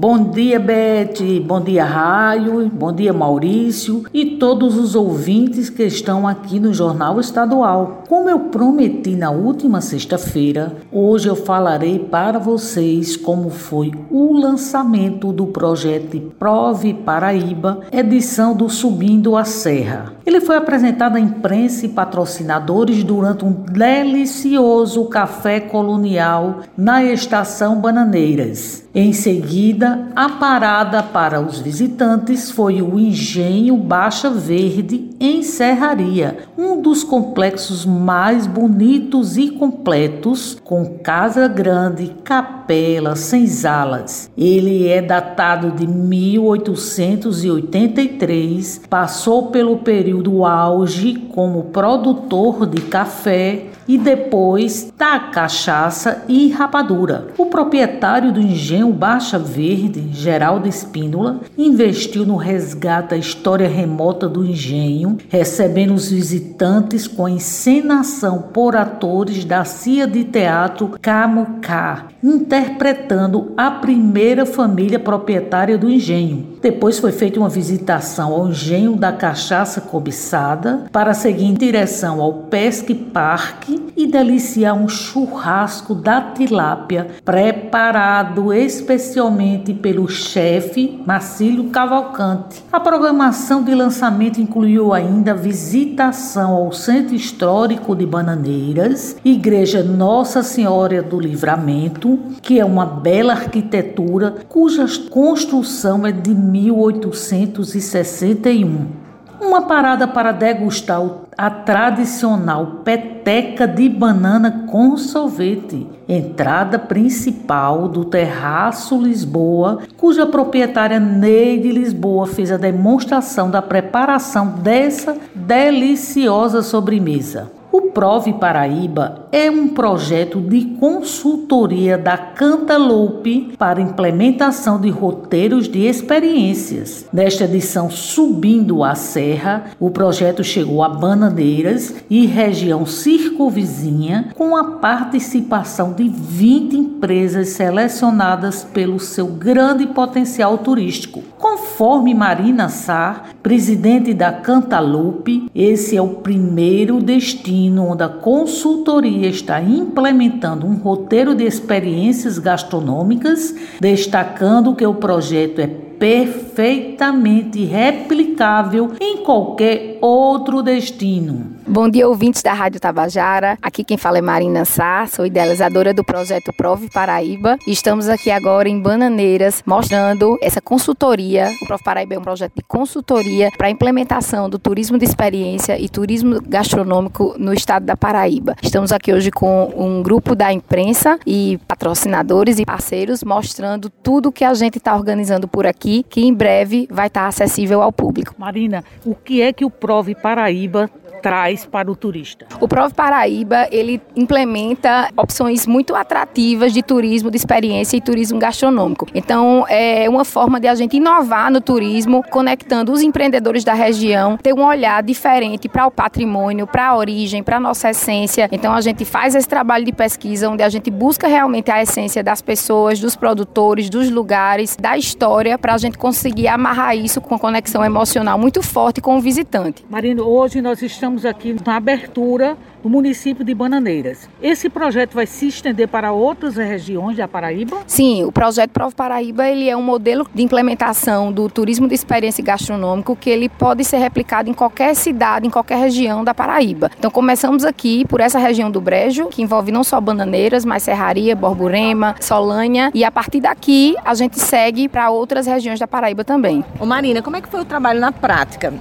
Bom dia, Beth. Bom dia, Raio. Bom dia, Maurício e todos os ouvintes que estão aqui no Jornal Estadual. Como eu prometi na última sexta-feira, hoje eu falarei para vocês como foi o lançamento do projeto Prove Paraíba, edição do Subindo a Serra. Ele foi apresentado à imprensa e patrocinadores durante um delicioso café colonial na estação Bananeiras. Em seguida, a parada para os visitantes foi o Engenho Baixa Verde em Serraria, um dos complexos mais bonitos e completos, com casa grande, capela, senzalas. Ele é datado de 1883, passou pelo período auge como produtor de café e depois da cachaça e rapadura. O proprietário do engenho Baixa Verde, Geraldo Espínola, investiu no resgate da história remota do engenho, recebendo os visitantes com encenação por atores da CIA de Teatro Camucá, interpretando a primeira família proprietária do engenho. Depois foi feita uma visitação ao engenho da cachaça cobiçada para seguir em direção ao Pesque Parque e deliciar um churrasco da tilápia preparado especialmente pelo chefe Marcílio Cavalcante. A programação de lançamento incluiu ainda visitação ao Centro Histórico de Bananeiras, Igreja Nossa Senhora do Livramento, que é uma bela arquitetura cuja construção é de 1861 uma parada para degustar a tradicional peteca de banana com sorvete, entrada principal do Terraço Lisboa, cuja proprietária Neide Lisboa fez a demonstração da preparação dessa deliciosa sobremesa. O Prove Paraíba é um projeto de consultoria da Cantaloupe para implementação de roteiros de experiências. Nesta edição Subindo a Serra, o projeto chegou a Bananeiras e região circunvizinha com a participação de 20 empresas selecionadas pelo seu grande potencial turístico. Conforme Marina Sá, presidente da Cantaloupe, esse é o primeiro destino onde a consultoria está implementando um roteiro de experiências gastronômicas, destacando que o projeto é perfeitamente replicável em qualquer outro destino. Bom dia, ouvintes da Rádio Tabajara. Aqui quem fala é Marina Sá, sou idealizadora do projeto Prove Paraíba. Estamos aqui agora em Bananeiras mostrando essa consultoria. O Prove Paraíba é um projeto de consultoria para a implementação do turismo de experiência e turismo gastronômico no estado da Paraíba. Estamos aqui hoje com um grupo da imprensa e patrocinadores e parceiros mostrando tudo que a gente está organizando por aqui, que em breve vai estar acessível ao público. Marina, o que é que o Prove Paraíba traz para o turista? O Prove Paraíba, ele implementa opções muito atrativas de turismo de experiência e turismo gastronômico. Então, é uma forma de a gente inovar no turismo, conectando os empreendedores da região, ter um olhar diferente para o patrimônio, para a origem, para a nossa essência. Então, a gente faz esse trabalho de pesquisa onde a gente busca realmente a essência das pessoas, dos produtores, dos lugares, da história, para a gente conseguir amarrar isso com uma conexão emocional muito forte com o visitante. Marino, hoje nós estamos estamos aqui na abertura do município de Bananeiras. Esse projeto vai se estender para outras regiões da Paraíba? Sim, o projeto Prova Paraíba ele é um modelo de implementação do turismo de experiência gastronômico que ele pode ser replicado em qualquer cidade, em qualquer região da Paraíba. Então começamos aqui por essa região do Brejo, que envolve não só Bananeiras, mas Serraria, Borborema, Solânia e a partir daqui a gente segue para outras regiões da Paraíba também. Ô Marina, como é que foi o trabalho na prática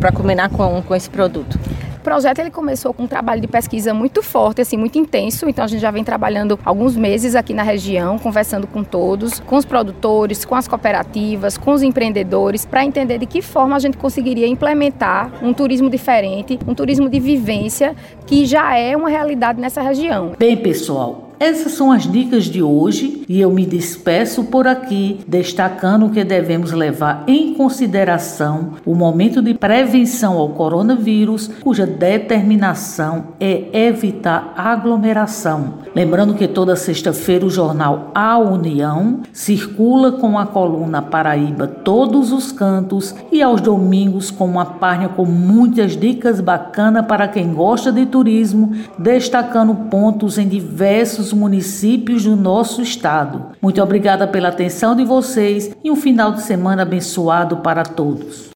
para combinar com, com esse produto? Projeto ele começou com um trabalho de pesquisa muito forte, assim, muito intenso. Então a gente já vem trabalhando alguns meses aqui na região, conversando com todos, com os produtores, com as cooperativas, com os empreendedores, para entender de que forma a gente conseguiria implementar um turismo diferente, um turismo de vivência que já é uma realidade nessa região. Bem, pessoal, Essas são as dicas de hoje e eu me despeço por aqui, destacando que devemos levar em consideração o momento de prevenção ao coronavírus, cuja determinação é evitar aglomeração. Lembrando que toda sexta-feira o jornal A União circula com a coluna Paraíba Todos os Cantos e aos domingos com uma página com muitas dicas bacanas para quem gosta de turismo, destacando pontos em diversos municípios do nosso estado. Muito obrigada pela atenção de vocês e um final de semana abençoado para todos.